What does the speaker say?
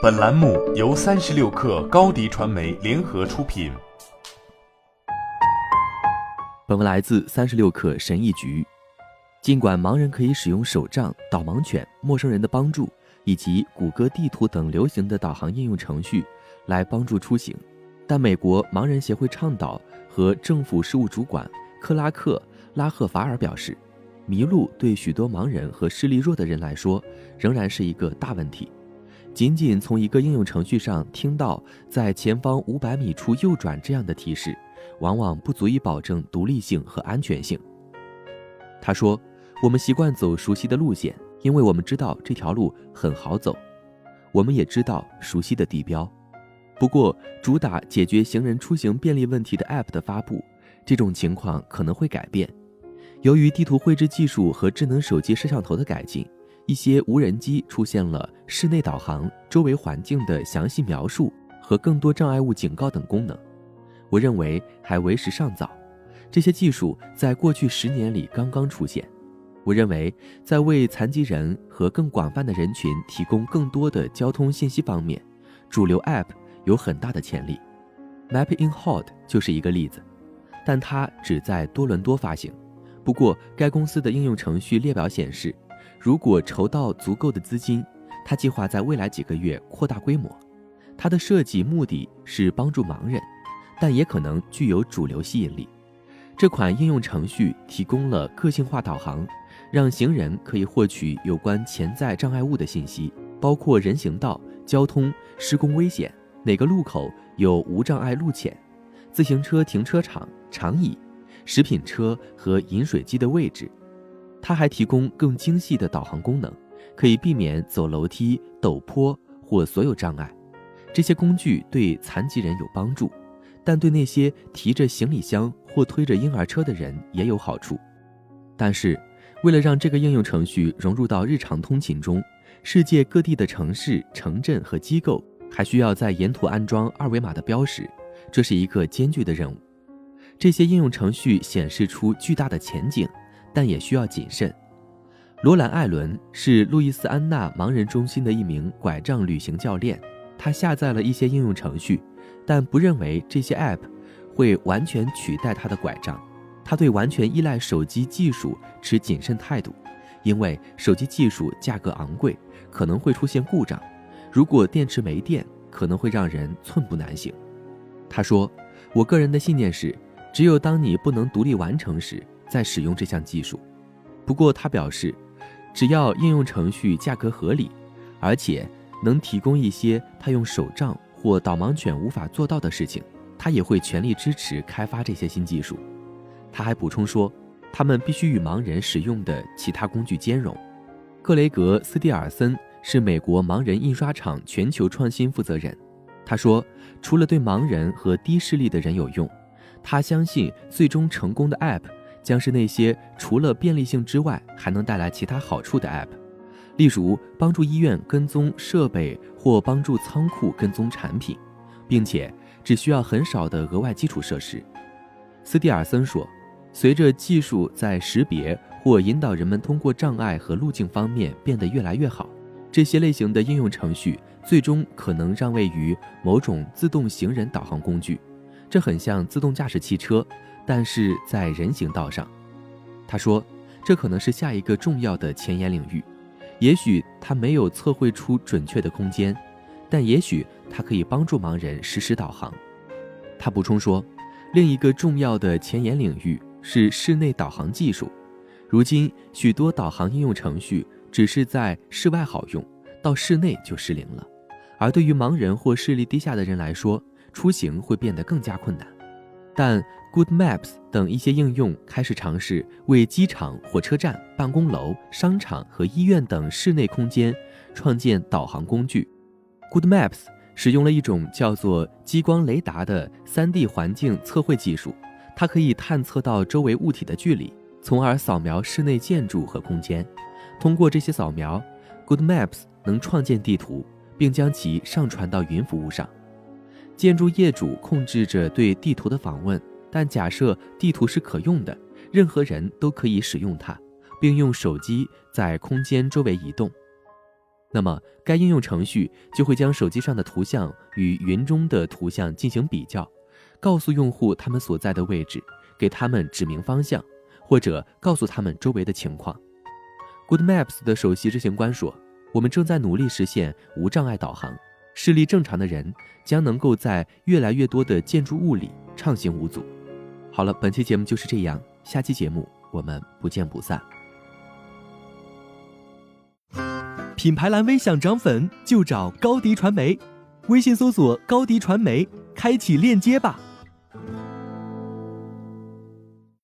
本栏目由三十六氪高低传媒联合出品。本文来自三十六氪神译局。尽管盲人可以使用手杖、导盲犬、陌生人的帮助以及谷歌地图等流行的导航应用程序来帮助出行，但美国盲人协会倡导和政府事务主管克拉克·拉赫法尔表示，迷路对许多盲人和视力弱的人来说仍然是一个大问题。仅仅从一个应用程序上听到在前方五百米处右转这样的提示，往往不足以保证独立性和安全性。他说。我们习惯走熟悉的路线，因为我们知道这条路很好走。我们也知道熟悉的地标。不过，主打解决行人出行便利问题的 App 的发布，这种情况可能会改变。由于地图绘制技术和智能手机摄像头的改进，一些无人机出现了室内导航、周围环境的详细描述和更多障碍物警告等功能。我认为还为时尚早。这些技术在过去十年里刚刚出现。我认为，在为残疾人和更广泛的人群提供更多的交通信息方面，主流 App 有很大的潜力。Map in Hod 就是一个例子，但它只在多伦多发行。不过，该公司的应用程序列表显示，如果筹到足够的资金，它计划在未来几个月扩大规模。它的设计目的是帮助盲人，但也可能具有主流吸引力。这款应用程序提供了个性化导航。让行人可以获取有关潜在障碍物的信息，包括人行道、交通、施工危险、哪个路口有无障碍路浅、自行车停车场、长椅、食品车和饮水机的位置。它还提供更精细的导航功能，可以避免走楼梯、陡坡或所有障碍。这些工具对残疾人有帮助，但对那些提着行李箱或推着婴儿车的人也有好处。但是。为了让这个应用程序融入到日常通勤中，世界各地的城市、城镇和机构还需要在沿途安装二维码的标识，这是一个艰巨的任务。这些应用程序显示出巨大的前景，但也需要谨慎。罗兰·艾伦是路易斯安那盲人中心的一名拐杖旅行教练，他下载了一些应用程序，但不认为这些 App 会完全取代他的拐杖。他对完全依赖手机技术持谨慎态度，因为手机技术价格昂贵，可能会出现故障。如果电池没电，可能会让人寸步难行。他说：“我个人的信念是，只有当你不能独立完成时，在使用这项技术。”不过他表示，只要应用程序价格合理，而且能提供一些他用手杖或导盲犬无法做到的事情，他也会全力支持开发这些新技术。他还补充说，他们必须与盲人使用的其他工具兼容。克雷格·斯蒂尔森是美国盲人印刷厂全球创新负责人。他说，除了对盲人和低视力的人有用，他相信最终成功的 App 将是那些除了便利性之外还能带来其他好处的 App，例如帮助医院跟踪设备或帮助仓库跟踪产品，并且只需要很少的额外基础设施。斯蒂尔森说。随着技术在识别或引导人们通过障碍和路径方面变得越来越好，这些类型的应用程序最终可能让位于某种自动行人导航工具。这很像自动驾驶汽车，但是在人行道上。他说，这可能是下一个重要的前沿领域。也许它没有测绘出准确的空间，但也许它可以帮助盲人实时导航。他补充说，另一个重要的前沿领域。是室内导航技术。如今，许多导航应用程序只是在室外好用，到室内就失灵了。而对于盲人或视力低下的人来说，出行会变得更加困难。但 Good Maps 等一些应用开始尝试为机场、火车站、办公楼、商场和医院等室内空间创建导航工具。Good Maps 使用了一种叫做激光雷达的 3D 环境测绘技术。它可以探测到周围物体的距离，从而扫描室内建筑和空间。通过这些扫描，Good Maps 能创建地图，并将其上传到云服务上。建筑业主控制着对地图的访问，但假设地图是可用的，任何人都可以使用它，并用手机在空间周围移动。那么该应用程序就会将手机上的图像与云中的图像进行比较，告诉用户他们所在的位置，给他们指明方向，或者告诉他们周围的情况。Good Maps 的首席执行官说：“我们正在努力实现无障碍导航，视力正常的人将能够在越来越多的建筑物里畅行无阻。”好了，本期节目就是这样，下期节目我们不见不散。品牌蓝 V 想涨粉就找高迪传媒，微信搜索高迪传媒，开启链接吧。